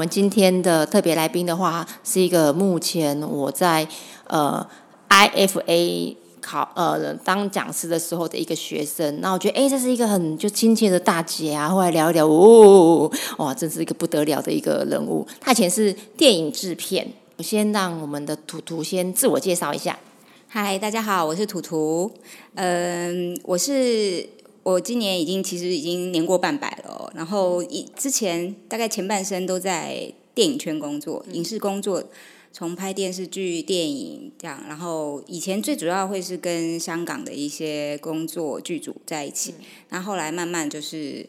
我们今天的特别来宾的话，是一个目前我在呃 IFA 考呃当讲师的时候的一个学生。那我觉得，哎，这是一个很就亲切的大姐啊。后来聊一聊，哦，哇，真是一个不得了的一个人物。他以前是电影制片。我先让我们的图图先自我介绍一下。嗨，大家好，我是图图。嗯，我是我今年已经其实已经年过半百了。然后以之前大概前半生都在电影圈工作，影视工作，从拍电视剧、电影这样。然后以前最主要会是跟香港的一些工作剧组在一起。那后来慢慢就是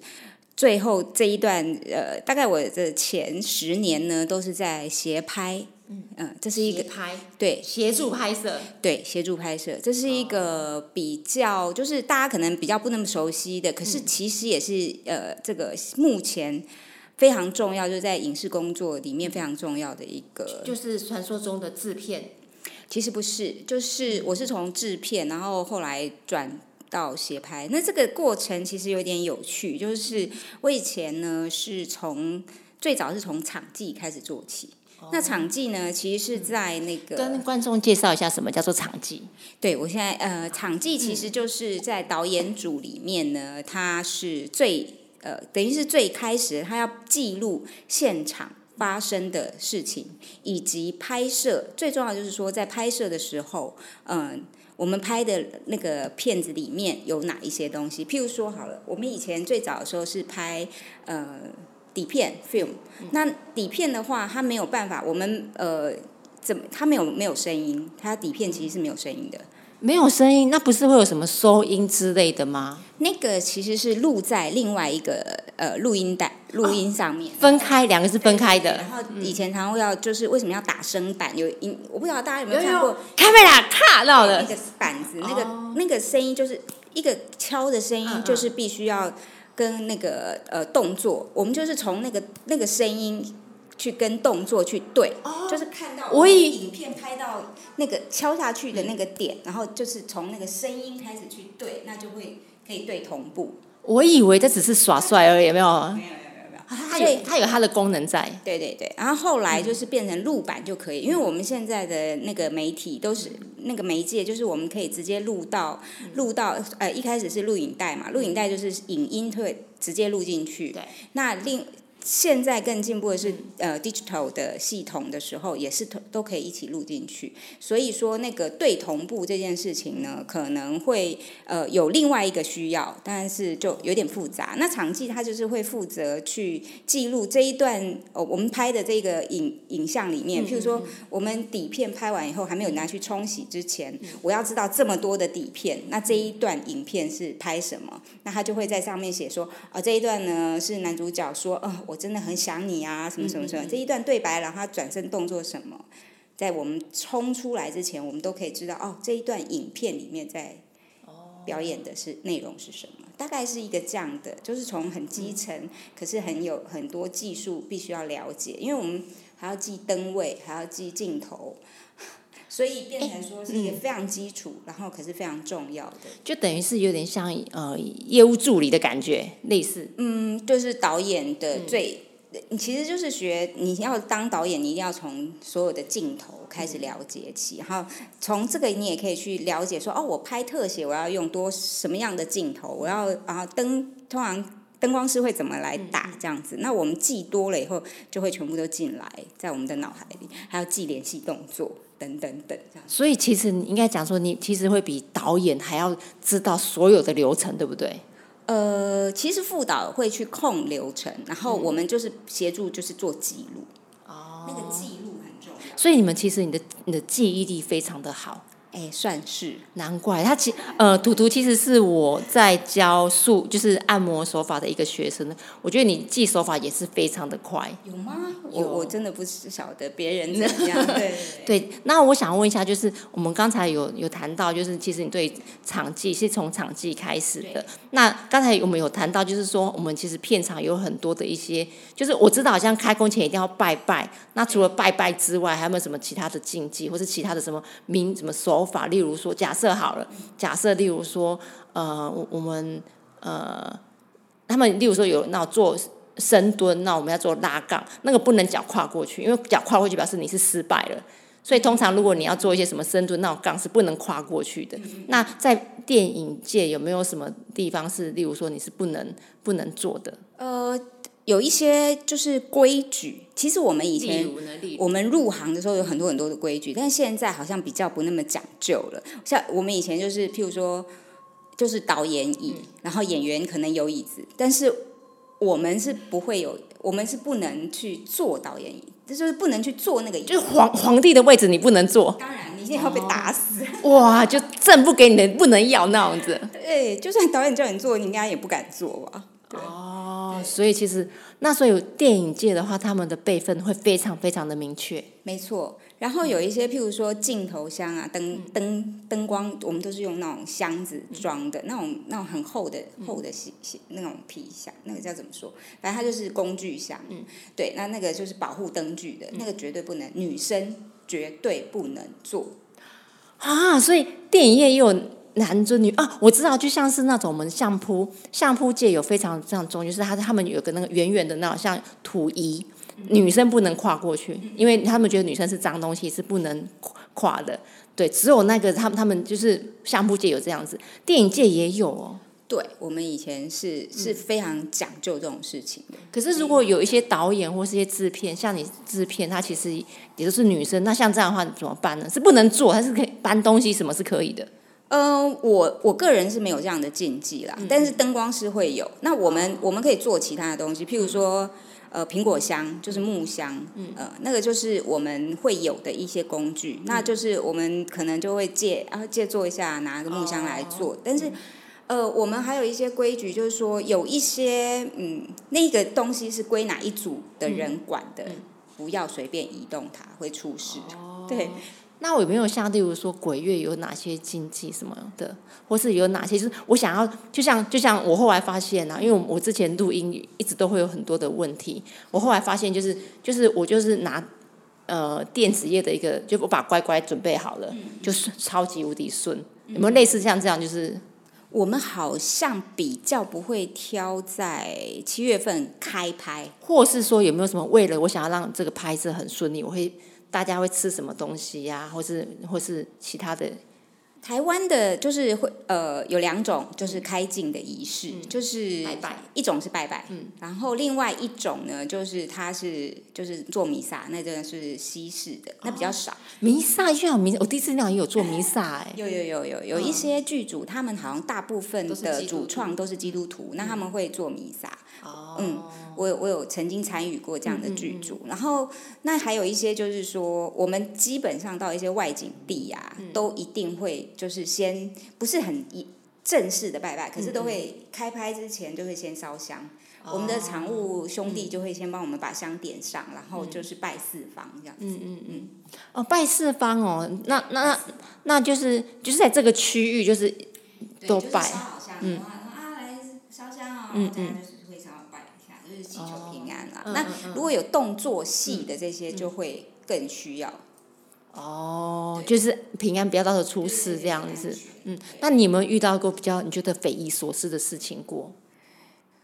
最后这一段呃，大概我的前十年呢，都是在协拍。嗯，这是一个拍对协助拍摄，对协助拍摄，这是一个比较就是大家可能比较不那么熟悉的，可是其实也是呃这个目前非常重要，就是在影视工作里面非常重要的一个，就是传说中的制片。其实不是，就是我是从制片，然后后来转到协拍，那这个过程其实有点有趣，就是我以前呢是从最早是从场记开始做起。那场记呢？其实是在那个跟观众介绍一下什么叫做场记。对，我现在呃，场记其实就是在导演组里面呢，它是最呃，等于是最开始，他要记录现场发生的事情，以及拍摄。最重要就是说，在拍摄的时候，嗯，我们拍的那个片子里面有哪一些东西？譬如说，好了，我们以前最早的时候是拍呃。底片 film，那底片的话，它没有办法，我们呃，怎么它没有没有声音？它底片其实是没有声音的，没有声音，那不是会有什么收音之类的吗？那个其实是录在另外一个呃录音带录音上面，分开两个是分开的。然后以前常会要就是为什么要打声板？有音我不知道大家有没有看过，卡梅拉卡到的那个板子，那个那个声音就是一个敲的声音，就是必须要。跟那个呃动作，我们就是从那个那个声音去跟动作去对，就是看到我以影片拍到那个敲下去的那个点，然后就是从那个声音开始去对，那就会可以对同步。我以为这只是耍帅而已，有没有。它有它有它的功能在，对对对，然后后来就是变成录版就可以，因为我们现在的那个媒体都是那个媒介，就是我们可以直接录到录到呃一开始是录影带嘛，录影带就是影音会直接录进去，对，那另。现在更进步的是，呃，digital 的系统的时候，也是都都可以一起录进去。所以说，那个对同步这件事情呢，可能会呃有另外一个需要，但是就有点复杂。那场记它就是会负责去记录这一段哦，我们拍的这个影影像里面，譬如说我们底片拍完以后还没有拿去冲洗之前，我要知道这么多的底片，那这一段影片是拍什么？那他就会在上面写说，啊，这一段呢是男主角说，呃。我真的很想你啊，什么什么什么，这一段对白，然后他转身动作什么，在我们冲出来之前，我们都可以知道哦，这一段影片里面在表演的是内容是什么，大概是一个这样的，就是从很基层，可是很有很多技术必须要了解，因为我们还要记灯位，还要记镜头。所以变成说是一个非常基础，然后可是非常重要的，就等于是有点像呃业务助理的感觉，类似。嗯，就是导演的最，其实就是学你要当导演，你一定要从所有的镜头开始了解起，然后从这个你也可以去了解说，哦，我拍特写我要用多什么样的镜头，我要然后灯通常。灯光师会怎么来打这样子？那我们记多了以后，就会全部都进来在我们的脑海里，还要记联系动作等等等这样。所以其实你应该讲说，你其实会比导演还要知道所有的流程，对不对？呃，其实副导会去控流程，然后我们就是协助，就是做记录。哦，那个记录很重要。所以你们其实你的你的记忆力非常的好。哎，算是难怪他其呃，图图其实是我在教术，就是按摩手法的一个学生。我觉得你记手法也是非常的快。有吗？我我真的不是晓得别人怎样。对对。那我想问一下，就是我们刚才有有谈到，就是其实你对场记是从场记开始的。那刚才我们有谈到，就是说我们其实片场有很多的一些，就是我知道好像开工前一定要拜拜。那除了拜拜之外，还有没有什么其他的禁忌，或是其他的什么名什么手？手法，例如说，假设好了，假设例如说，呃，我我们呃，他们例如说有那做深蹲，那我们要做拉杠，那个不能脚跨过去，因为脚跨过去表示你是失败了。所以通常如果你要做一些什么深蹲，那种杠是不能跨过去的。那在电影界有没有什么地方是，例如说你是不能不能做的？呃，有一些就是规矩。其实我们以前我们入行的时候有很多很多的规矩，但现在好像比较不那么讲究了。像我们以前就是譬如说，就是导演椅，然后演员可能有椅子，但是我们是不会有，我们是不能去坐导演椅。就是不能去坐那个椅，就是皇皇帝的位置你不能坐。当然，你一定要被打死。哇，就朕不给你的不能要那样子。对，就算导演叫你坐，你应该也不敢坐吧？哦，所以其实那所以电影界的话，他们的辈分会非常非常的明确。没错。然后有一些，譬如说镜头箱啊，灯灯灯光，我们都是用那种箱子装的，那种那种很厚的厚的那种皮箱，那个叫怎么说？反正它就是工具箱。嗯，对，那那个就是保护灯具的，那个绝对不能，女生绝对不能做。啊，所以电影业也有男尊女啊，我知道，就像是那种我们相扑相扑界有非常非常重，就是他他们有个那个圆圆的那种像土仪。女生不能跨过去，因为他们觉得女生是脏东西，是不能跨的。对，只有那个他们他们就是相扑界有这样子，电影界也有哦。对，我们以前是是非常讲究这种事情的。可是如果有一些导演或是一些制片，像你制片，他其实也都是女生，那像这样的话怎么办呢？是不能做，还是可以搬东西？什么是可以的？嗯，我我个人是没有这样的禁忌啦，但是灯光师会有。那我们我们可以做其他的东西，譬如说。呃，苹果香就是木香，呃，那个就是我们会有的一些工具，那就是我们可能就会借啊借做一下，拿个木香来做。但是，呃，我们还有一些规矩，就是说有一些嗯，那个东西是归哪一组的人管的，不要随便移动它，会出事。对。那我有没有像例如说鬼月有哪些禁忌什么的，或是有哪些就是我想要，就像就像我后来发现啊，因为我我之前录音一直都会有很多的问题，我后来发现就是就是我就是拿呃电子业的一个，就我把乖乖准备好了，就是超级无敌顺。有没有类似像这样？就是我们好像比较不会挑在七月份开拍，或是说有没有什么为了我想要让这个拍摄很顺利，我会。大家会吃什么东西呀？或是或是其他的？台湾的就是会呃有两种，就是开镜的仪式，就是拜拜，一种是拜拜，嗯，然后另外一种呢，就是它是就是做弥撒，那真的是西式的，那比较少。弥撒就有弥，我第一次那也有做弥撒哎，有有有有有一些剧组，他们好像大部分的主创都是基督徒，那他们会做弥撒。哦，嗯，我有我有曾经参与过这样的剧组，然后那还有一些就是说，我们基本上到一些外景地呀，都一定会就是先不是很一正式的拜拜，可是都会开拍之前就会先烧香，我们的常务兄弟就会先帮我们把香点上，然后就是拜四方这样子。嗯嗯嗯。哦，拜四方哦，那那那就是就是在这个区域就是都拜，嗯。啊来烧香哦，嗯嗯。祈求平安啦。那如果有动作戏的这些，就会更需要。哦，就是平安，不要到时候出事这样子。嗯，那你有没有遇到过比较你觉得匪夷所思的事情过？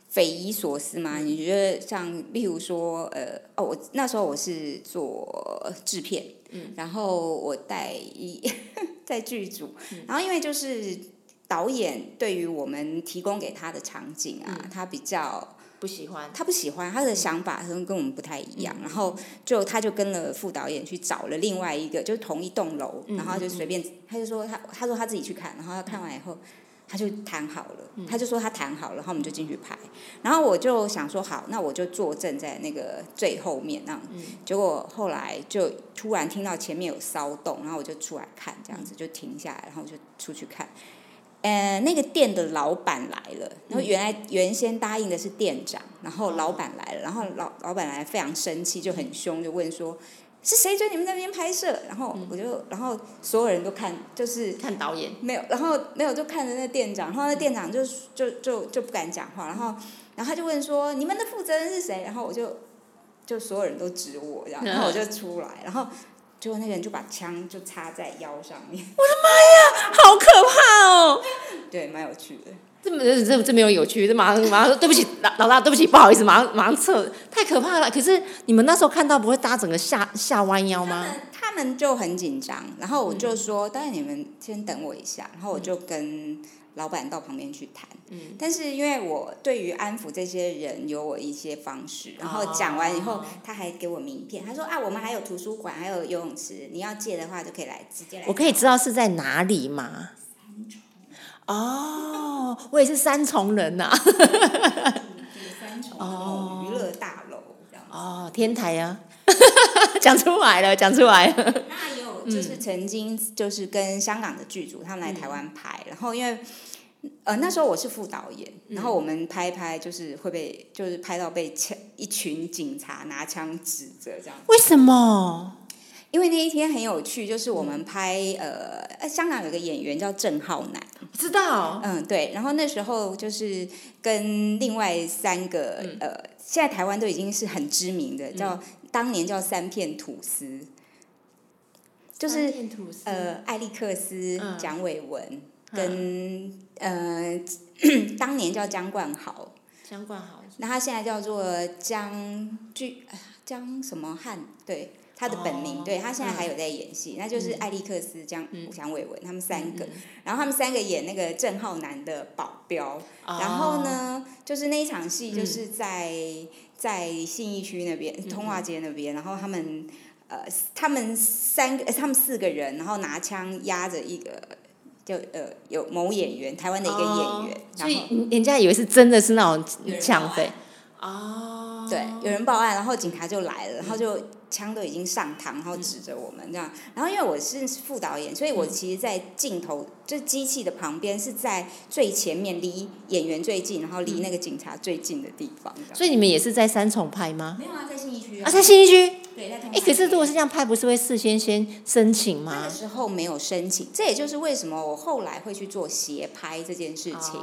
匪夷所思吗？你觉得像，例如说，呃，哦，我那时候我是做制片，嗯，然后我带一 在剧组，然后因为就是导演对于我们提供给他的场景啊，他比较。不喜欢，他不喜欢，他的想法可能跟我们不太一样，然后就他就跟了副导演去找了另外一个，就是同一栋楼，然后就随便，他就说他他说他自己去看，然后他看完以后他就谈好了，他就说他谈好了，然后我们就进去拍，然后我就想说好，那我就坐正在那个最后面那样，结果后来就突然听到前面有骚动，然后我就出来看，这样子就停下来，然后我就出去看。呃，那个店的老板来了，然后原来原先答应的是店长，然后老板来了，然后老老板来非常生气，就很凶，就问说是谁在你们那边拍摄？然后我就，然后所有人都看，就是看导演，没有，然后没有就看着那店长，然后那店长就就就就不敢讲话，然后然后他就问说你们的负责人是谁？然后我就就所有人都指我这样，然后我就出来，然后。结果那个人就把枪就插在腰上面。我的妈呀，好可怕哦！对，蛮有趣的。这么这这这没有有趣，这马上马上说对不起老老大，对不起不好意思，马上马上撤，太可怕了。可是你们那时候看到不会大家整个下下弯腰吗？他们就很紧张，然后我就说，当然你们先等我一下，然后我就跟老板到旁边去谈。嗯，但是因为我对于安抚这些人有我一些方式，然后讲完以后，他还给我名片，他说啊，我们还有图书馆，还有游泳池，你要借的话就可以来直接来。我可以知道是在哪里吗？哦，我也是三重人呐。三重哦，娱乐大楼这样。哦，天台啊，讲出来了，讲出来了。那也有，就是曾经就是跟香港的剧组他们来台湾拍，然后因为呃那时候我是副导演，然后我们拍拍就是会被就是拍到被枪一群警察拿枪指着这样。为什么？因为那一天很有趣，就是我们拍呃，香港有个演员叫郑浩南，知道？嗯，对。然后那时候就是跟另外三个呃，现在台湾都已经是很知名的，叫当年叫三片吐司，就是呃，艾利克斯、蒋伟文跟呃，当年叫江冠豪，江冠豪，那他现在叫做江剧江什么汉？对。他的本名，对他现在还有在演戏，那就是艾利克斯、江蒋伟文他们三个，然后他们三个演那个郑浩南的保镖，然后呢，就是那一场戏就是在在信义区那边通化街那边，然后他们呃他们三个他们四个人，然后拿枪压着一个就呃有某演员台湾的一个演员，所以人家以为是真的是那种抢匪，哦，对，有人报案，然后警察就来了，然后就。枪都已经上膛，然后指着我们这样。然后因为我是副导演，所以我其实，在镜头就机器的旁边，是在最前面，离演员最近，然后离那个警察最近的地方。所以你们也是在三重拍吗？没有啊，在信义区啊。在信义区。对，在。哎，可是如果是这样拍，不是会事先先申请吗？那个时候没有申请，这也就是为什么我后来会去做斜拍这件事情，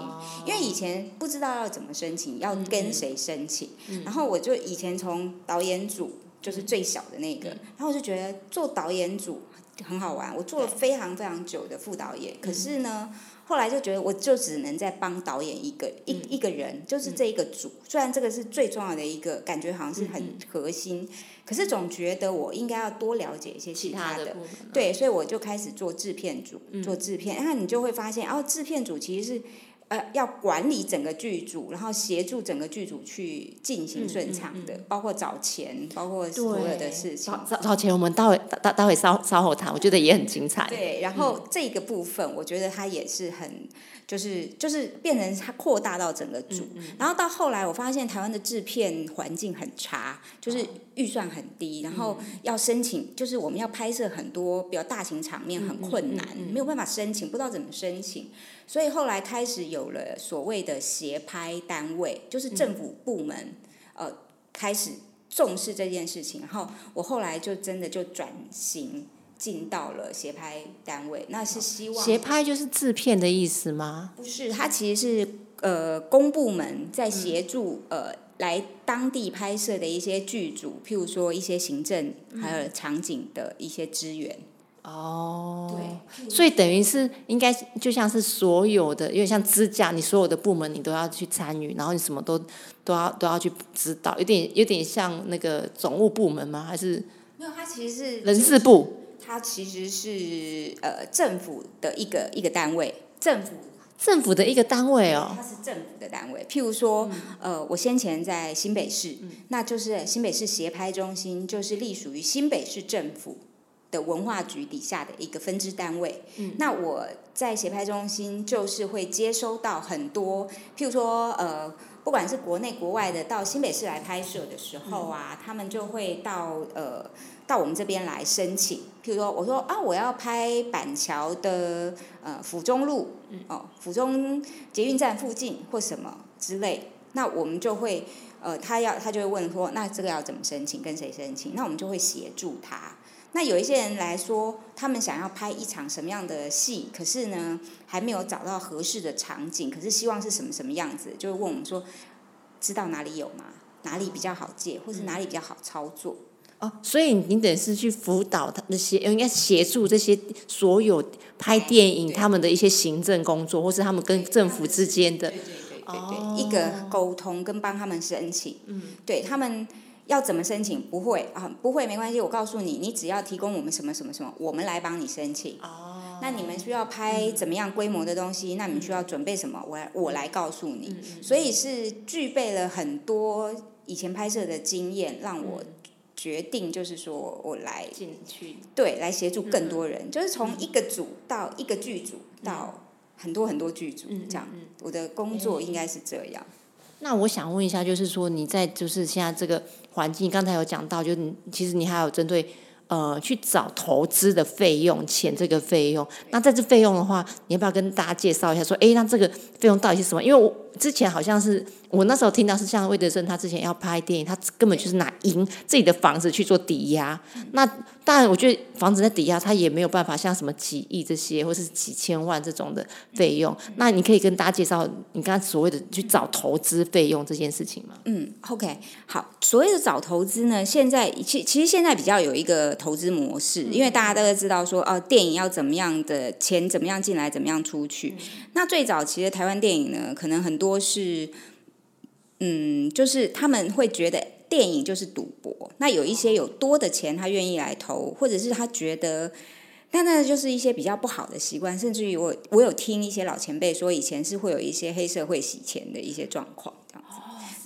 因为以前不知道要怎么申请，要跟谁申请，然后我就以前从导演组。就是最小的那个，然后我就觉得做导演组很好玩。我做了非常非常久的副导演，可是呢，后来就觉得我就只能在帮导演一个一一个人，就是这一个组。虽然这个是最重要的一个，感觉好像是很核心，可是总觉得我应该要多了解一些其他的。对，所以我就开始做制片组，做制片。然后你就会发现，哦，制片组其实是。呃，要管理整个剧组，然后协助整个剧组去进行顺畅的，包括找钱，包括所有的事情。找找钱，我们待会待待会稍稍后谈，我觉得也很精彩。对，然后这个部分，我觉得它也是很。就是就是变成它扩大到整个组，然后到后来我发现台湾的制片环境很差，就是预算很低，然后要申请，就是我们要拍摄很多比较大型场面很困难，没有办法申请，不知道怎么申请，所以后来开始有了所谓的协拍单位，就是政府部门呃开始重视这件事情，然后我后来就真的就转型。进到了协拍单位，那是希望协拍就是制片的意思吗？不是，它其实是呃公部门在协助呃来当地拍摄的一些剧组，譬如说一些行政还有场景的一些资源。哦，对，所以等于是应该就像是所有的，因为像支架，你所有的部门你都要去参与，然后你什么都都要都要去指导，有点有点像那个总务部门吗？还是没有？它其实是人事部。它其实是呃政府的一个一个单位，政府政府的一个单位哦。它是政府的单位，譬如说，呃，我先前在新北市，那就是新北市协拍中心，就是隶属于新北市政府的文化局底下的一个分支单位。那我在协拍中心，就是会接收到很多，譬如说，呃，不管是国内国外的到新北市来拍摄的时候啊，他们就会到呃。到我们这边来申请，譬如说，我说啊，我要拍板桥的呃府中路，哦，府中捷运站附近或什么之类，那我们就会呃，他要他就会问说，那这个要怎么申请，跟谁申请？那我们就会协助他。那有一些人来说，他们想要拍一场什么样的戏，可是呢还没有找到合适的场景，可是希望是什么什么样子，就会问我们说，知道哪里有吗？哪里比较好借，或是哪里比较好操作？哦，所以你等于是去辅导他那些，应该协助这些所有拍电影他们的一些行政工作，或是他们跟政府之间的。对对对对，一个沟通跟帮他们申请。嗯，对他们要怎么申请？不会啊，不会没关系，我告诉你，你只要提供我们什么什么什么，我们来帮你申请。哦，那你们需要拍怎么样规模的东西？那你们需要准备什么？我来我来告诉你。所以是具备了很多以前拍摄的经验，让我。决定就是说，我来进去，对，来协助更多人，就是从一个组到一个剧组，到很多很多剧组，这样。我的工作应该是这样。那我想问一下，就是说你在就是现在这个环境，刚才有讲到，就是其实你还有针对呃去找投资的费用，钱这个费用。那在这费用的话，你要不要跟大家介绍一下？说，哎，那这个费用到底是什么？因为我。之前好像是我那时候听到是像魏德胜，他之前要拍电影，他根本就是拿银自己的房子去做抵押。那当然，我觉得房子在抵押，他也没有办法像什么几亿这些，或是几千万这种的费用。那你可以跟大家介绍你刚才所谓的去找投资费用这件事情吗？嗯，OK，好，所谓的找投资呢，现在其其实现在比较有一个投资模式，因为大家都知道说，哦，电影要怎么样的钱怎么样进来，怎么样出去。那最早其实台湾电影呢，可能很多。多是，嗯，就是他们会觉得电影就是赌博。那有一些有多的钱，他愿意来投，或者是他觉得，但那就是一些比较不好的习惯。甚至于我，我有听一些老前辈说，以前是会有一些黑社会洗钱的一些状况。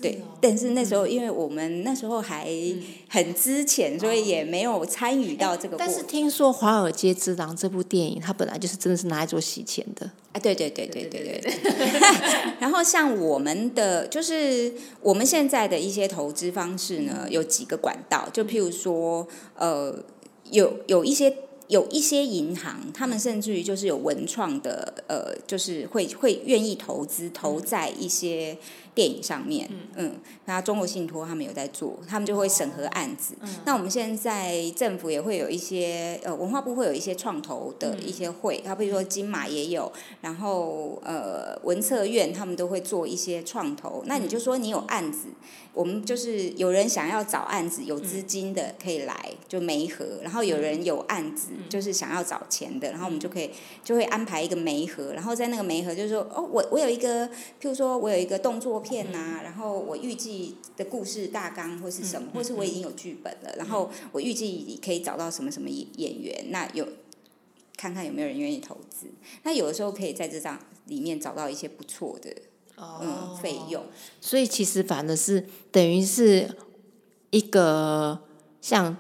对，但是那时候因为我们那时候还很之前，所以也没有参与到这个。但是听说《华尔街之狼》这部电影，它本来就是真的是拿来做洗钱的。啊，对对对对对对对。然后像我们的，就是我们现在的一些投资方式呢，有几个管道，就譬如说，呃，有有一些有一些银行，他们甚至于就是有文创的，呃，就是会会愿意投资投在一些。电影上面，嗯，那中国信托他们有在做，他们就会审核案子。那我们现在政府也会有一些，呃，文化部会有一些创投的一些会，他比如说金马也有，然后呃文策院他们都会做一些创投。那你就说你有案子。我们就是有人想要找案子，有资金的可以来就媒合，然后有人有案子就是想要找钱的，然后我们就可以就会安排一个媒合，然后在那个媒合就是说哦，我我有一个，譬如说我有一个动作片呐，然后我预计的故事大纲或是什么，或是我已经有剧本了，然后我预计可以找到什么什么演演员，那有看看有没有人愿意投资，那有的时候可以在这张里面找到一些不错的。嗯，费用，所以其实反而是等于是一个像。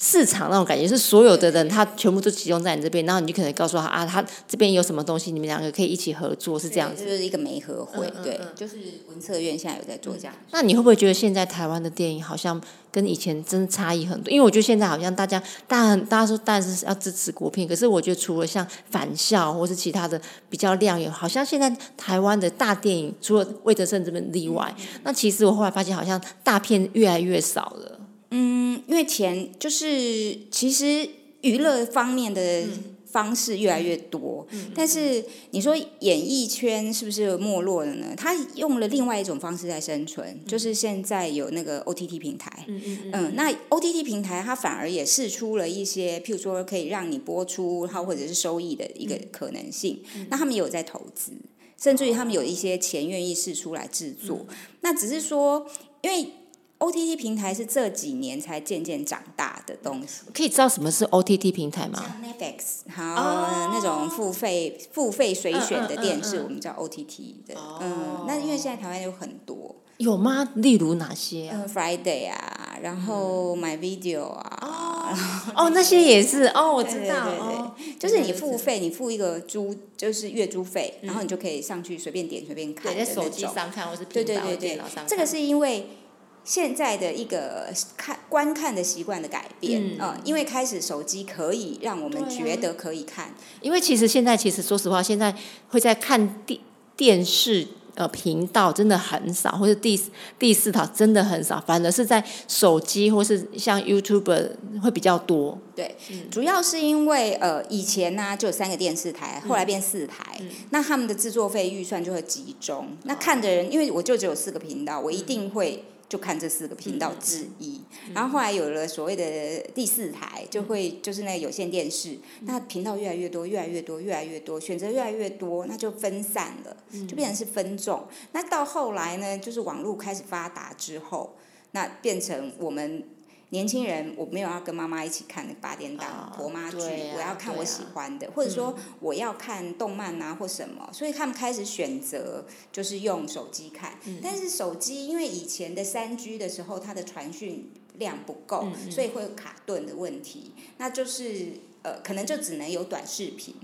市场那种感觉是所有的人，他全部都集中在你这边，然后你就可能告诉他啊，他这边有什么东西，你们两个可以一起合作，是这样子。就是一个媒合会，对，就是文策院现在有在做这样。那你会不会觉得现在台湾的电影好像跟以前真的差异很多？因为我觉得现在好像大家，大大家说当然是要支持国片，可是我觉得除了像返校或是其他的比较亮眼，好像现在台湾的大电影，除了魏德胜这边例外，那其实我后来发现好像大片越来越少了。嗯，因为钱就是其实娱乐方面的方式越来越多，但是你说演艺圈是不是没落了呢？他用了另外一种方式在生存，就是现在有那个 OTT 平台。嗯嗯那 OTT 平台它反而也试出了一些，譬如说可以让你播出，它或者是收益的一个可能性。那他们也有在投资，甚至于他们有一些钱愿意试出来制作。那只是说，因为。O T T 平台是这几年才渐渐长大的东西。可以知道什么是 O T T 平台吗？Netflix，好，那种付费付费随选的电视，我们叫 O T T 的。嗯，那因为现在台湾有很多。有吗？例如哪些啊？Friday 啊，然后 My Video 啊。哦，那些也是哦，我知道。对对对，就是你付费，你付一个租，就是月租费，然后你就可以上去随便点随便看。在手机上看，或是对对对对，这个是因为。现在的一个看观看的习惯的改变啊，因为开始手机可以让我们觉得可以看，因为其实现在其实说实话，现在会在看电电视呃频道真的很少，或者第第四套真的很少，反而是在手机或是像 YouTube 会比较多。对，主要是因为呃以前呢就有三个电视台，后来变四台，那他们的制作费预算就会集中，那看的人因为我就只有四个频道，我一定会。就看这四个频道之一。然后后来有了所谓的第四台，就会就是那个有线电视，那频道越来越多，越来越多，越来越多，选择越来越多，那就分散了，就变成是分众。那到后来呢，就是网络开始发达之后，那变成我们。年轻人，我没有要跟妈妈一起看那个八点档婆妈剧，我要看我喜欢的，或者说我要看动漫啊或什么，所以他们开始选择就是用手机看。但是手机因为以前的三 G 的时候，它的传讯量不够，所以会有卡顿的问题，那就是呃，可能就只能有短视频。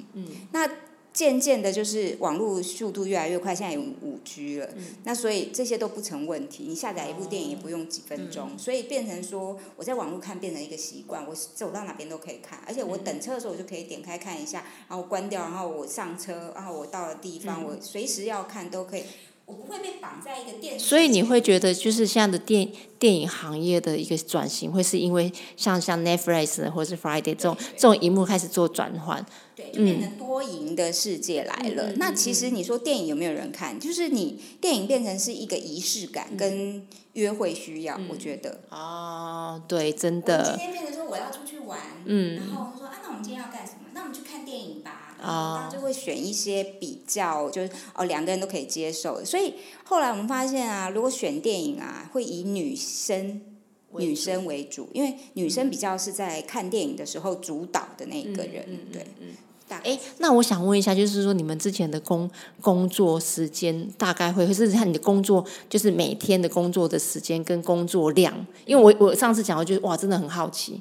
那渐渐的，就是网络速度越来越快，现在有五 G 了，那所以这些都不成问题。你下载一部电影也不用几分钟，所以变成说我在网络看变成一个习惯，我走到哪边都可以看，而且我等车的时候我就可以点开看一下，然后关掉，然后我上车，然后我到了地方，我随时要看都可以。我不会被绑在一个电视。所以你会觉得，就是现在的电电影行业的一个转型，会是因为像像 Netflix 或者是 Friday 这种这种荧幕开始做转换，对，就变成多赢的世界来了。那其实你说电影有没有人看？就是你电影变成是一个仪式感跟约会需要，我觉得。哦，对，真的。今天变成说我要出去玩，嗯，然后我说啊，那我们今天要干什么？那我们去看电影吧。啊，就会选一些比较，就是哦，两个人都可以接受的。所以后来我们发现啊，如果选电影啊，会以女生女生为主，因为女生比较是在看电影的时候主导的那一个人，对。哎，那我想问一下，就是说你们之前的工工作时间大概会，或是看你的工作，就是每天的工作的时间跟工作量，因为我我上次讲，我觉得哇，真的很好奇。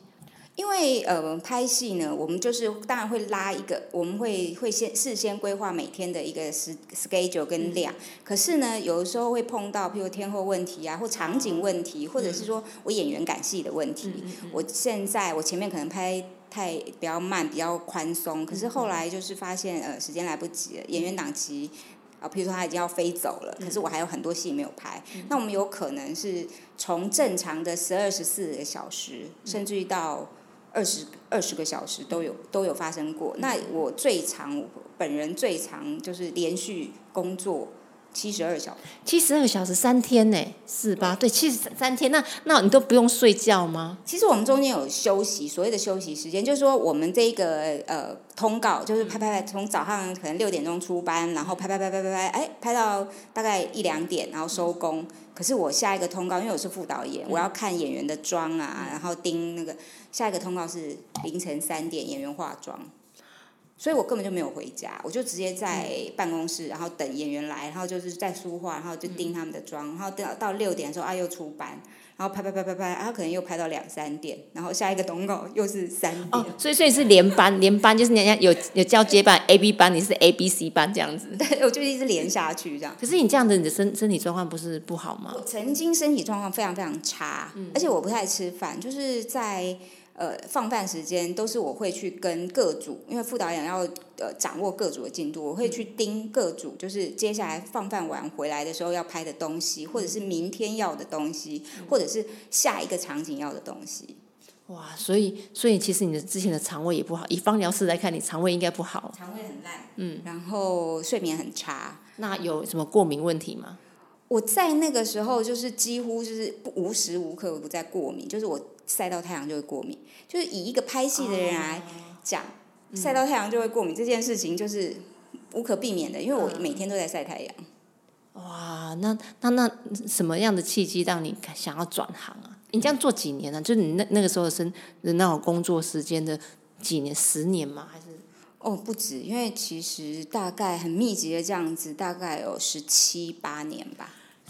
因为呃拍戏呢，我们就是当然会拉一个，我们会会先事先规划每天的一个时 schedule 跟量。可是呢，有的时候会碰到，譬如天后问题啊，或场景问题，或者是说我演员赶戏的问题。我现在我前面可能拍太比较慢，比较宽松，可是后来就是发现呃时间来不及了，演员档期啊，譬如说他已经要飞走了，可是我还有很多戏没有拍。那我们有可能是从正常的十二十四个小时，甚至于到。二十二十个小时都有都有发生过。那我最长本人最长就是连续工作七十二小时。七十二小时三天呢？四八对，七十三天。那那你都不用睡觉吗？其实我们中间有休息，所谓的休息时间，就是说我们这个呃通告，就是拍拍拍，从早上可能六点钟出班，然后拍拍拍拍拍拍，哎，拍到大概一两点，然后收工。可是我下一个通告，因为我是副导演，我要看演员的妆啊，然后盯那个下一个通告是凌晨三点演员化妆，所以我根本就没有回家，我就直接在办公室，然后等演员来，然后就是在梳化，然后就盯他们的妆，然后到到六点的时候啊又出班。然后拍拍拍拍拍，然后可能又拍到两三点，然后下一个通告又是三点。哦，所以所以是连班，连班就是人家有有交接班，A B 班，你是 A B C 班这样子。对，我就一直连下去这样。可是你这样子，你的身身体状况不是不好吗？我曾经身体状况非常非常差，而且我不太吃饭，就是在。呃，放饭时间都是我会去跟各组，因为副导演要呃掌握各组的进度，我会去盯各组，就是接下来放饭完回来的时候要拍的东西，或者是明天要的东西，或者是下一个场景要的东西。哇，所以所以其实你的之前的肠胃也不好，以方疗师来看，你肠胃应该不好。肠胃很烂，嗯，然后睡眠很差。那有什么过敏问题吗？我在那个时候就是几乎就是无时无刻不在过敏，就是我。晒到太阳就会过敏，就是以一个拍戏的人来讲，晒到太阳就会过敏这件事情就是无可避免的，因为我每天都在晒太阳。哇，那那那什么样的契机让你想要转行啊？你这样做几年了？就是你那那个时候生的那种工作时间的几年？十年吗？还是？哦，不止，因为其实大概很密集的这样子，大概有十七八年吧。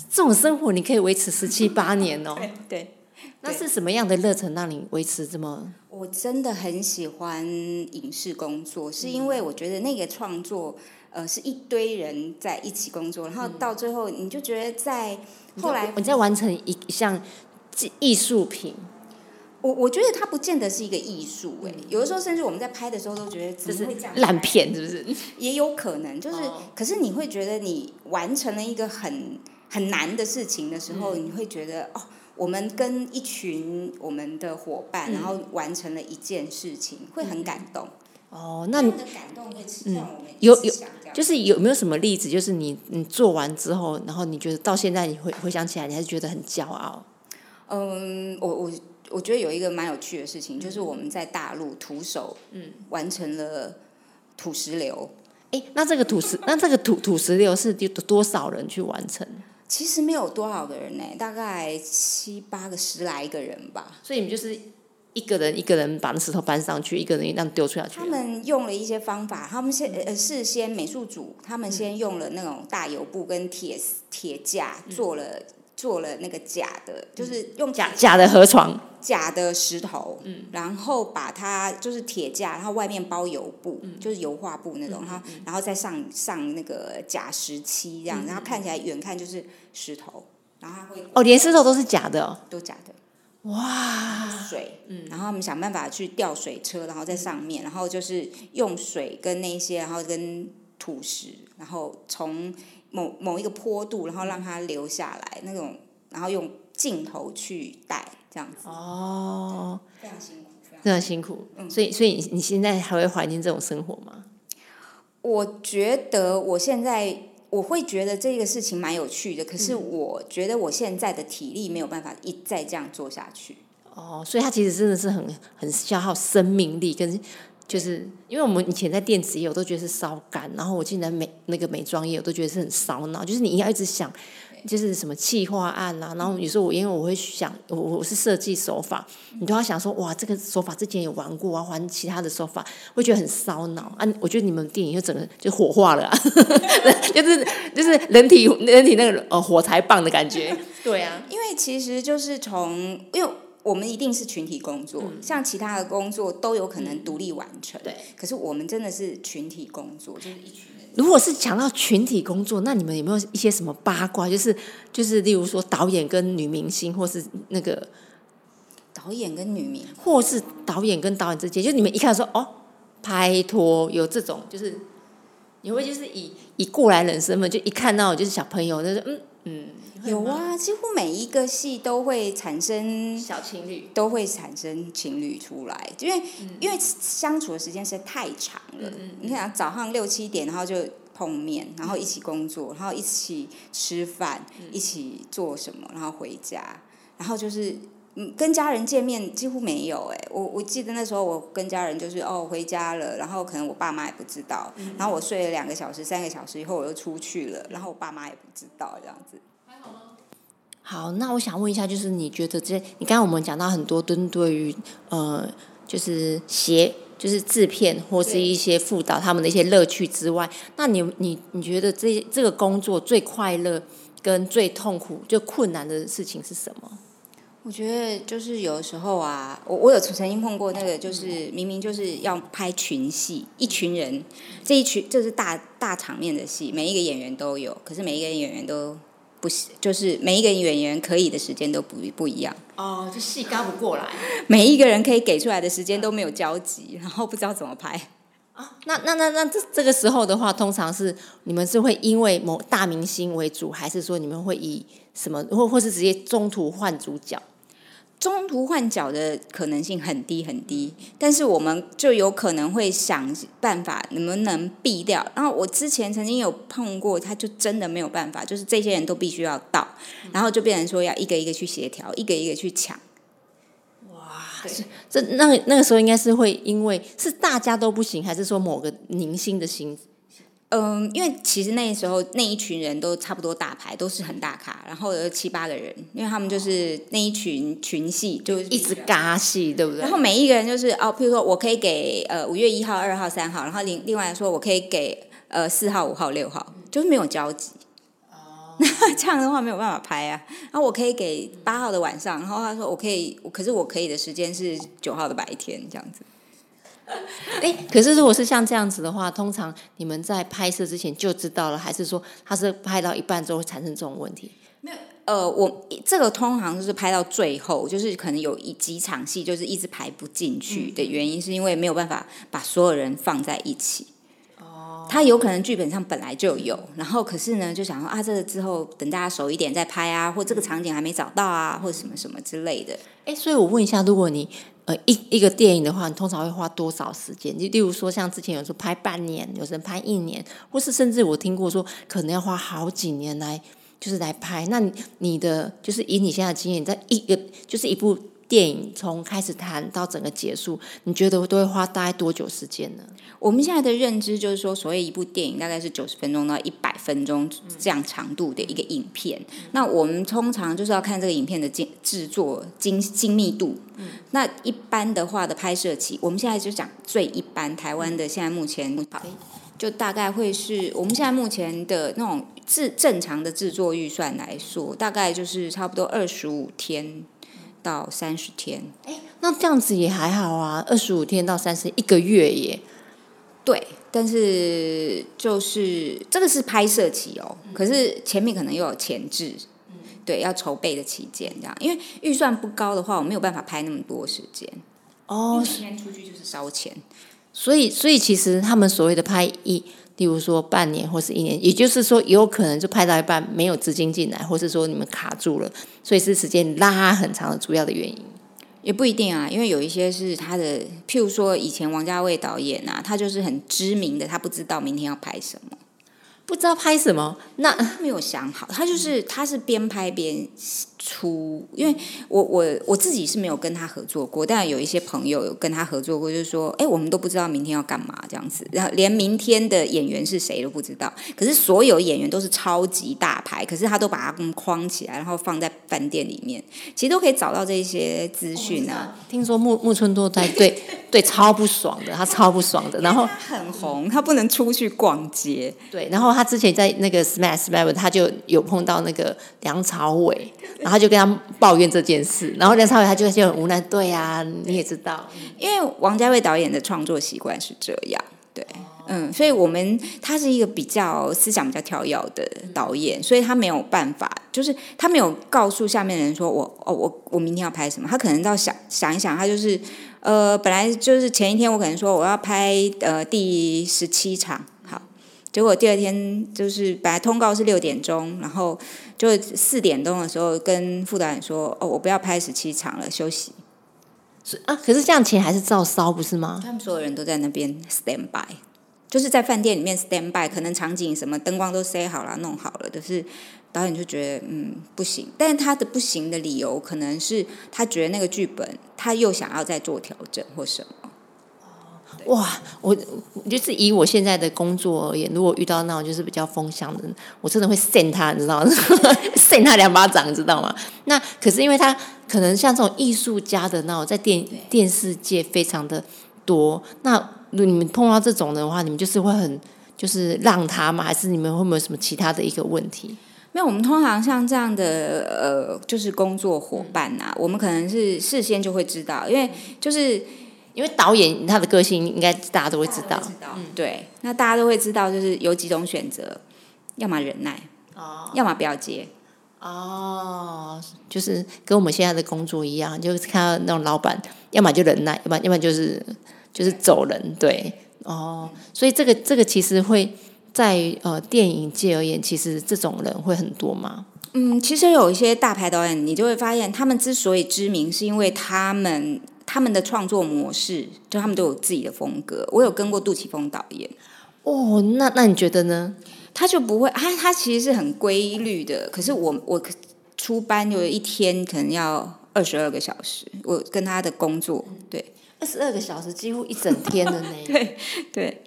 这种生活你可以维持十七八年哦。对。那是什么样的热忱让你维持这么？我真的很喜欢影视工作，是因为我觉得那个创作，呃，是一堆人在一起工作，然后到最后你就觉得在后来你在完成一项艺术品。我我觉得它不见得是一个艺术，哎，有的时候甚至我们在拍的时候都觉得这是烂片，是不是？也有可能，就是可是你会觉得你完成了一个很很难的事情的时候，你会觉得哦。我们跟一群我们的伙伴，然后完成了一件事情，会很感动。哦，那你的感动会让我们有有就是有没有什么例子，就是你你做完之后，然后你觉得到现在你会回想起来，你还是觉得很骄傲？嗯，我我我觉得有一个蛮有趣的事情，就是我们在大陆徒手嗯完成了土石流。哎，那这个土石，那这个土土石流是多多少人去完成？其实没有多少个人呢，大概七八个、十来个人吧。所以你们就是一个人一个人把那石头搬上去，一个人让丢出下去。他们用了一些方法，他们先呃事先美术组他们先用了那种大油布跟铁铁架做了。做了那个假的，就是用假假的河床，假的石头，嗯，然后把它就是铁架，然后外面包油布，就是油画布那种，然后然后再上上那个假石漆这样，然后看起来远看就是石头，然后会哦，连石头都是假的，都假的，哇，水，嗯，然后我们想办法去吊水车，然后在上面，然后就是用水跟那些，然后跟土石，然后从。某某一个坡度，然后让它流下来那种，然后用镜头去带这样子。哦，非常辛苦，非常辛苦。嗯，所以所以你现在还会怀念这种生活吗？我觉得我现在我会觉得这个事情蛮有趣的，可是我觉得我现在的体力没有办法一再这样做下去。哦，所以它其实真的是很很消耗生命力跟。就是因为我们以前在电子业，我都觉得是烧干，然后我进来美那个美妆业，我都觉得是很烧脑。就是你要一直想，就是什么企划案啊，然后有时候我因为我会想，我我是设计手法，你都要想说，哇，这个手法之前有玩过，我要玩其他的手法，会觉得很烧脑啊。我觉得你们电影就整个就火化了，就是就是人体人体那个呃火柴棒的感觉。对啊，因为其实就是从因为。我们一定是群体工作，像其他的工作都有可能独立完成。对，可是我们真的是群体工作，就是一。如果是讲到群体工作，那你们有没有一些什么八卦？就是就是，例如说导演跟女明星，或是那个导演跟女明，或是导演跟导演之间，就你们一看说哦，拍拖有这种，就是你会就是以以过来人身份，就一看到就是小朋友，就是嗯嗯。有啊，几乎每一个戏都会产生小情侣，都会产生情侣出来，因为因为相处的时间实在太长了。你看早上六七点，然后就碰面，然后一起工作，然后一起吃饭，一起做什么，然后回家，然后就是嗯跟家人见面几乎没有哎。我我记得那时候我跟家人就是哦回家了，然后可能我爸妈也不知道，然后我睡了两个小时、三个小时以后我又出去了，然后我爸妈也不知道这样子。好，那我想问一下，就是你觉得这，你刚刚我们讲到很多针对于呃，就是写，就是制片或是一些辅导他们的一些乐趣之外，那你你你觉得这这个工作最快乐跟最痛苦、最困难的事情是什么？我觉得就是有时候啊，我我有曾经碰过那个，就是明明就是要拍群戏，一群人，这一群就是大大场面的戏，每一个演员都有，可是每一个演员都。不是，就是每一个演员可以的时间都不不一样。哦，就戏赶不过来。每一个人可以给出来的时间都没有交集，然后不知道怎么拍。啊，那那那那这这个时候的话，通常是你们是会因为某大明星为主，还是说你们会以什么，或或是直接中途换主角？中途换角的可能性很低很低，但是我们就有可能会想办法能不能避掉。然后我之前曾经有碰过，他就真的没有办法，就是这些人都必须要到，然后就变成说要一个一个去协调，一个一个去抢。哇，这那那个时候应该是会因为是大家都不行，还是说某个明星的心？嗯，因为其实那时候那一群人都差不多大牌，都是很大咖，然后有七八个人，因为他们就是那一群群戏，就一直尬戏，对不对？然后每一个人就是哦，譬如说我可以给呃五月一号、二号、三号，然后另另外说我可以给呃四号、五号、六号，就是没有交集。哦，那 这样的话没有办法拍啊。然后我可以给八号的晚上，然后他说我可以，可是我可以的时间是九号的白天，这样子。哎，可是如果是像这样子的话，通常你们在拍摄之前就知道了，还是说他是拍到一半之后会产生这种问题？没有，呃，我这个通常就是拍到最后，就是可能有一几场戏就是一直排不进去的原因，是因为没有办法把所有人放在一起。哦，他有可能剧本上本来就有，然后可是呢，就想说啊，这个之后等大家熟一点再拍啊，或这个场景还没找到啊，或者什么什么之类的。哎，所以我问一下，如果你呃一一个电影的话，你通常会花多少时间？就例如说，像之前有时候拍半年，有时候拍一年，或是甚至我听过说，可能要花好几年来就是来拍。那你的就是以你现在的经验，在一个就是一部。电影从开始谈到整个结束，你觉得都会花大概多久时间呢？我们现在的认知就是说，所谓一部电影大概是九十分钟到一百分钟这样长度的一个影片。那我们通常就是要看这个影片的精制作精精密度。那一般的话的拍摄期，我们现在就讲最一般，台湾的现在目前就大概会是我们现在目前的那种制正常的制作预算来说，大概就是差不多二十五天。到三十天，哎，那这样子也还好啊，二十五天到三十一个月耶。对，但是就是这个是拍摄期哦，可是前面可能又有前置，对，要筹备的期间这样，因为预算不高的话，我没有办法拍那么多时间。哦，每天出去就是烧钱，所以，所以其实他们所谓的拍一。例如说半年或是一年，也就是说有可能就拍到一半没有资金进来，或是说你们卡住了，所以是时间拉很长的主要的原因。也不一定啊，因为有一些是他的，譬如说以前王家卫导演啊，他就是很知名的，他不知道明天要拍什么。不知道拍什么，那没有想好。他就是他是边拍边出，因为我我我自己是没有跟他合作过，但有一些朋友有跟他合作过，就是说，哎，我们都不知道明天要干嘛这样子，然后连明天的演员是谁都不知道。可是所有演员都是超级大牌，可是他都把他们框起来，然后放在饭店里面，其实都可以找到这些资讯啊。听说木木村多在对 对超不爽的，他超不爽的，然后很红，他不能出去逛街，对，然后。他之前在那个 Smash Smash，他就有碰到那个梁朝伟，然后他就跟他抱怨这件事，然后梁朝伟他就就很无奈，对啊，你也知道，因为王家卫导演的创作习惯是这样，对，嗯，所以我们他是一个比较思想比较跳跃的导演，所以他没有办法，就是他没有告诉下面的人说我哦我我明天要拍什么，他可能要想想一想，他就是呃本来就是前一天我可能说我要拍呃第十七场。结果第二天就是本来通告是六点钟，然后就四点钟的时候跟副导演说：“哦，我不要拍十七场了，休息。”是啊，可是这样钱还是照烧，不是吗？他们所有人都在那边 stand by，就是在饭店里面 stand by，可能场景什么灯光都塞好了、弄好了，可是导演就觉得嗯不行。但是他的不行的理由可能是他觉得那个剧本他又想要再做调整或什么。哇，我就是以我现在的工作而言，如果遇到那种就是比较风向的，我真的会扇他，你知道吗？扇他两巴掌，你知道吗？那可是因为他可能像这种艺术家的那种，在电电视界非常的多。那你们碰到这种的话，你们就是会很就是让他吗？还是你们会没有什么其他的一个问题？没有，我们通常像这样的呃，就是工作伙伴呐，我们可能是事先就会知道，因为就是。因为导演他的个性应该大家都会知道，嗯，对，那大家都会知道，就是有几种选择，要么忍耐，哦，要么不要接，哦，就是跟我们现在的工作一样，就是看到那种老板，要么就忍耐，要么要么就是就是走人，对，哦，所以这个这个其实会在呃电影界而言，其实这种人会很多吗？嗯，其实有一些大牌导演，你就会发现，他们之所以知名，是因为他们。他们的创作模式，就他们都有自己的风格。我有跟过杜琪峰导演，哦，那那你觉得呢？他就不会，他他其实是很规律的。可是我我出班有一天可能要二十二个小时，我跟他的工作，对，二十二个小时几乎一整天的呢。对 对。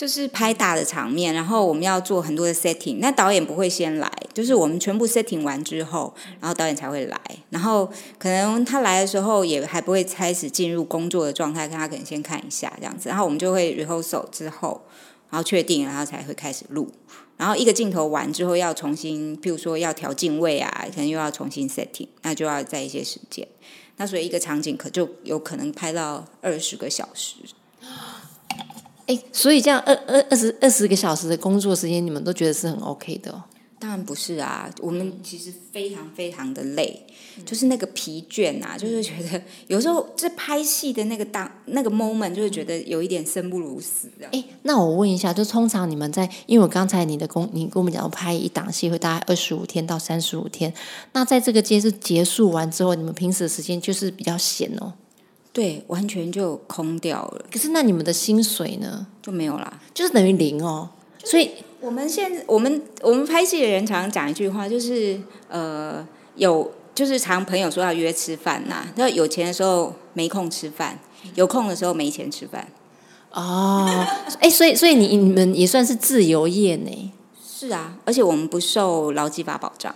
就是拍大的场面，然后我们要做很多的 setting。那导演不会先来，就是我们全部 setting 完之后，然后导演才会来。然后可能他来的时候也还不会开始进入工作的状态，他可能先看一下这样子。然后我们就会 rehearsal 之后，然后确定，然后才会开始录。然后一个镜头完之后，要重新，譬如说要调镜位啊，可能又要重新 setting，那就要在一些时间。那所以一个场景可就有可能拍到二十个小时。哎，所以这样二二二十二十个小时的工作时间，你们都觉得是很 OK 的？哦当然不是啊，我们其实非常非常的累，就是那个疲倦啊，就是觉得有时候在拍戏的那个当那个 moment，就是觉得有一点生不如死的。哎，那我问一下，就通常你们在，因为我刚才你的工，你跟我们讲拍一档戏会大概二十五天到三十五天，那在这个阶是结束完之后，你们平时的时间就是比较闲哦。对，完全就空掉了。可是那你们的薪水呢？就没有啦，就是等于零哦。所以我们现我们我们拍戏的人常常讲一句话，就是呃，有就是常朋友说要约吃饭呐，那有钱的时候没空吃饭，有空的时候没钱吃饭。哦，哎，所以所以你你们也算是自由业呢？是啊，而且我们不受劳基法保障。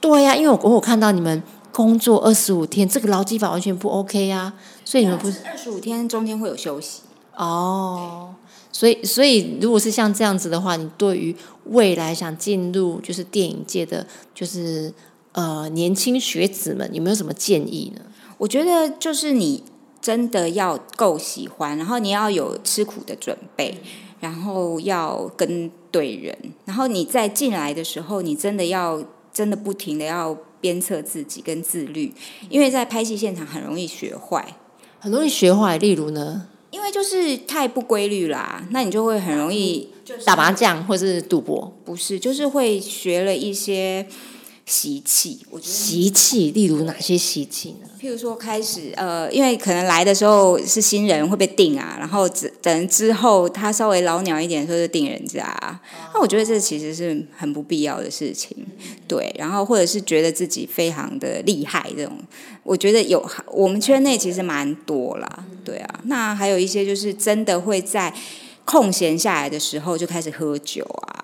对呀，因为我我看到你们工作二十五天，这个劳基法完全不 OK 啊，所以你们不是二十五天中间会有休息哦。所以，所以如果是像这样子的话，你对于未来想进入就是电影界的，就是呃年轻学子们，有没有什么建议呢？我觉得就是你真的要够喜欢，然后你要有吃苦的准备，然后要跟对人，然后你在进来的时候，你真的要真的不停的要鞭策自己跟自律，因为在拍戏现场很容易学坏，很容易学坏。例如呢？因为就是太不规律啦，那你就会很容易打麻将或是赌博，不是，就是会学了一些习气。我觉得习气，例如哪些习气呢？譬如说，开始呃，因为可能来的时候是新人会被定啊，然后等之后他稍微老鸟一点，说就定人家。那我觉得这其实是很不必要的事情，对。然后或者是觉得自己非常的厉害这种。我觉得有我们圈内其实蛮多啦，对啊。那还有一些就是真的会在空闲下来的时候就开始喝酒啊，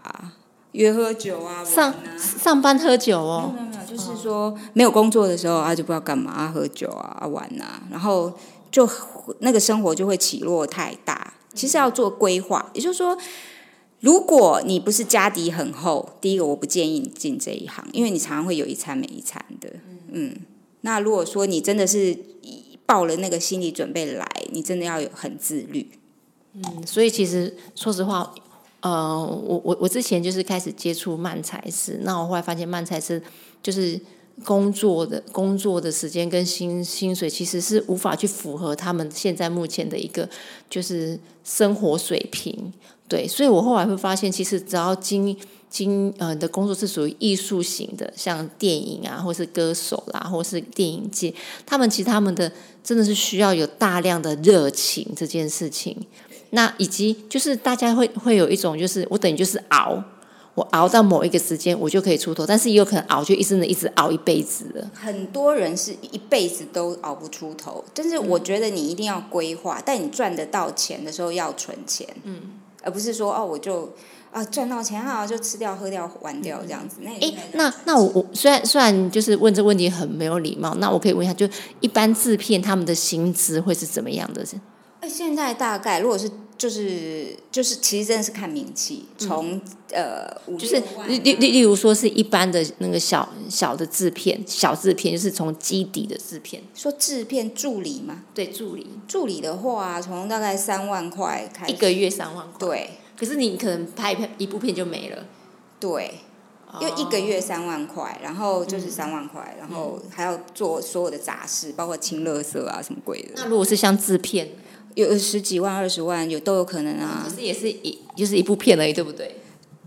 约喝酒啊，上上班喝酒哦。没有没有，就是说没有工作的时候啊，就不知道干嘛，喝酒啊，玩啊，然后就那个生活就会起落太大。其实要做规划，也就是说，如果你不是家底很厚，第一个我不建议你进这一行，因为你常常会有一餐没一餐的，嗯。那如果说你真的是抱了那个心理准备来，你真的要有很自律。嗯，所以其实说实话，呃，我我我之前就是开始接触慢才师，那我后来发现慢才师就是工作的工作的时间跟薪薪水其实是无法去符合他们现在目前的一个就是生活水平。对，所以我后来会发现，其实只要经经呃的工作是属于艺术型的，像电影啊，或是歌手啦，或是电影界，他们其实他们的真的是需要有大量的热情这件事情。那以及就是大家会会有一种就是我等于就是熬，我熬到某一个时间我就可以出头，但是也有可能熬就一生的一直熬一辈子了。很多人是一辈子都熬不出头，但是我觉得你一定要规划，但你赚得到钱的时候要存钱，嗯，而不是说哦我就。啊，赚到钱啊，就吃掉、喝掉、玩掉这样子。那哎，那那我我虽然虽然就是问这问题很没有礼貌，那我可以问一下，就一般制片他们的薪资会是怎么样的？哎，现在大概如果是就是就是，其实真的是看名气，从呃，就是例例例如说是一般的那个小小的制片，小制片就是从基底的制片。说制片助理嘛？对，助理助理的话，从大概三万块开，一个月三万块。对。可是你可能拍一片一部片就没了，对，因为一个月三万块，然后就是三万块，然后还要做所有的杂事，包括清垃圾啊什么鬼的。那如果是像制片，有十几万、二十万有都有可能啊。可是也是一就是一部片而已，对不对？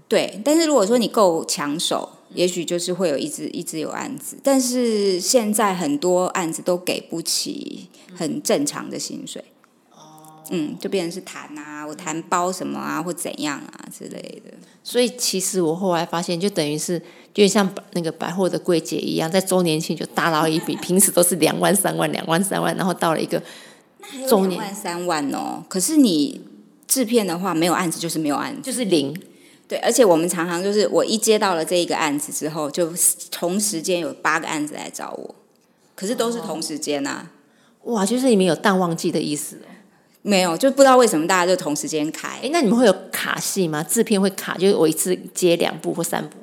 对，但是如果说你够抢手，也许就是会有一直一直有案子。但是现在很多案子都给不起很正常的薪水。嗯，就变成是谈啊，我谈包什么啊，或怎样啊之类的。所以其实我后来发现，就等于是，就像那个百货的柜姐一样，在周年庆就大捞一笔，平时都是两万三万、两万三万，然后到了一个周年万三万哦。可是你制片的话，没有案子就是没有案子，就是零。对，而且我们常常就是我一接到了这一个案子之后，就同时间有八个案子来找我，可是都是同时间呐。哇，就是里面有淡旺季的意思。没有，就不知道为什么大家就同时间开。哎，那你们会有卡戏吗？制片会卡，就是我一次接两部或三部。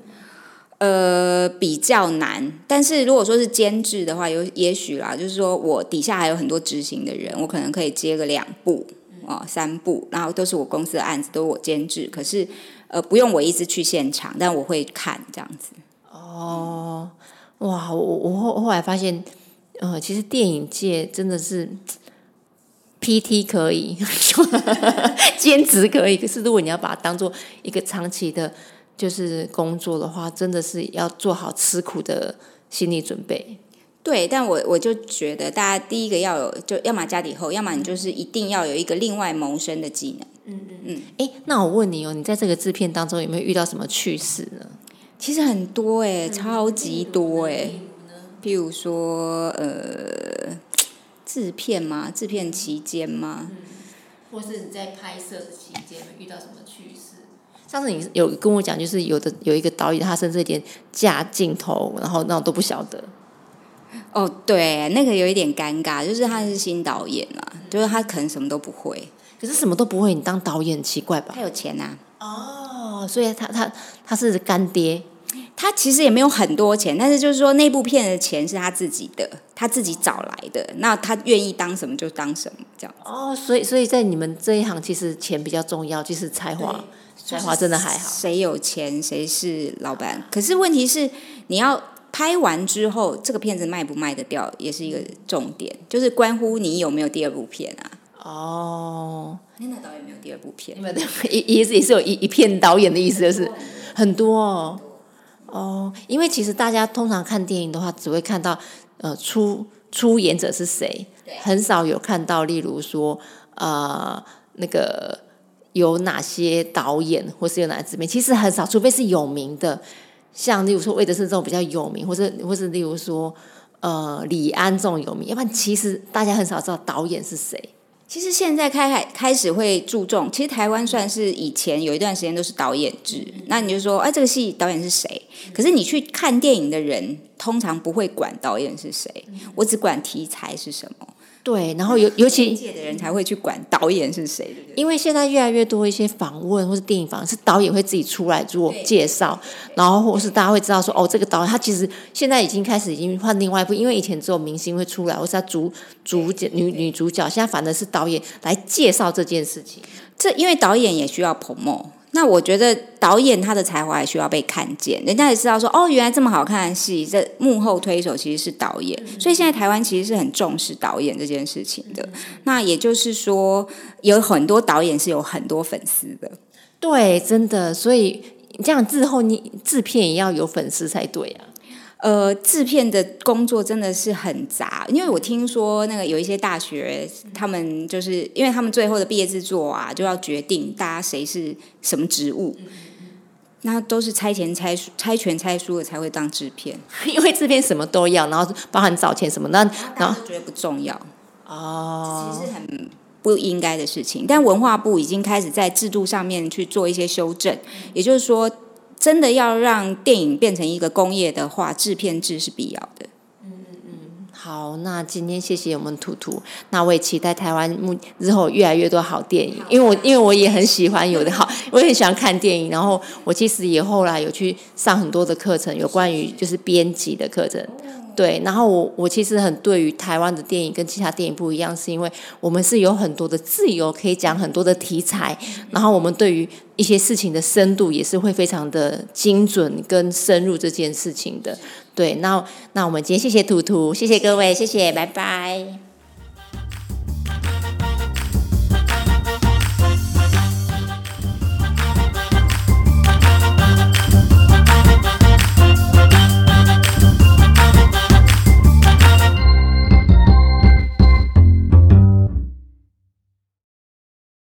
呃，比较难。但是如果说是监制的话，有也许啦，就是说我底下还有很多执行的人，我可能可以接个两部啊，三部，然后都是我公司的案子，都是我监制。可是呃，不用我一直去现场，但我会看这样子。哦，哇！我我后后来发现，呃，其实电影界真的是 PT 可以，兼职可以，可是如果你要把它当做一个长期的，就是工作的话，真的是要做好吃苦的心理准备。对，但我我就觉得，大家第一个要有，就要么家底厚，要么你就是一定要有一个另外谋生的技能。嗯嗯嗯。哎，那我问你哦，你在这个制片当中有没有遇到什么趣事呢？其实很多哎，超级多哎。譬如说，呃，制片吗？制片期间吗？或是你在拍摄的期间遇到什么趣事？上次你有跟我讲，就是有的有一个导演，他甚至连架镜头，然后那种都不晓得。哦，对，那个有一点尴尬，就是他是新导演啊，就是他可能什么都不会。可是什么都不会，你当导演奇怪吧？他有钱呐。哦，所以他他他是干爹。他其实也没有很多钱，但是就是说那部片的钱是他自己的，他自己找来的。那他愿意当什么就当什么，这样。哦，所以所以在你们这一行，其实钱比较重要，就是才华，才华真的还好。谁有钱谁是老板。可是问题是，你要拍完之后，这个片子卖不卖得掉，也是一个重点，就是关乎你有没有第二部片啊。哦，那导演没有第二部片，也也是也是有一一片导演的意思，就是很多哦。哦，因为其实大家通常看电影的话，只会看到呃出出演者是谁，很少有看到，例如说呃那个有哪些导演或是有哪些制片，其实很少，除非是有名的，像例如说魏德胜这种比较有名，或者或是例如说呃李安这种有名，要不然其实大家很少知道导演是谁。其实现在开开开始会注重，其实台湾算是以前有一段时间都是导演制，那你就说，哎，这个戏导演是谁？可是你去看电影的人，通常不会管导演是谁，我只管题材是什么。对，然后尤尤其界的人才会去管导演是谁，因为现在越来越多一些访问或是电影访是导演会自己出来做介绍，然后或是大家会知道说哦，这个导演他其实现在已经开始已经换另外一部，因为以前只有明星会出来或是他主主角女女主角，现在反而是导演来介绍这件事情，这因为导演也需要 promo。那我觉得导演他的才华也需要被看见，人家也知道说哦，原来这么好看的戏，这幕后推手其实是导演，所以现在台湾其实是很重视导演这件事情的。那也就是说，有很多导演是有很多粉丝的，对，真的，所以这样之后你制片也要有粉丝才对啊。呃，制片的工作真的是很杂，因为我听说那个有一些大学，他们就是因为他们最后的毕业制作啊，就要决定大家谁是什么职务，那都是猜钱猜输、猜拳猜输了才会当制片，因为制片什么都要，然后包含找钱什么，那然后觉得不重要哦，其实很不应该的事情。但文化部已经开始在制度上面去做一些修正，也就是说。真的要让电影变成一个工业的话，制片制是必要的。好，那今天谢谢我们图图，那我也期待台湾目日后越来越多好电影，因为我因为我也很喜欢有的好，我也很喜欢看电影，然后我其实也后来有去上很多的课程，有关于就是编辑的课程。对，然后我我其实很对于台湾的电影跟其他电影不一样，是因为我们是有很多的自由，可以讲很多的题材，然后我们对于一些事情的深度也是会非常的精准跟深入这件事情的。对那那我们今天谢谢图图谢谢各位谢谢拜拜。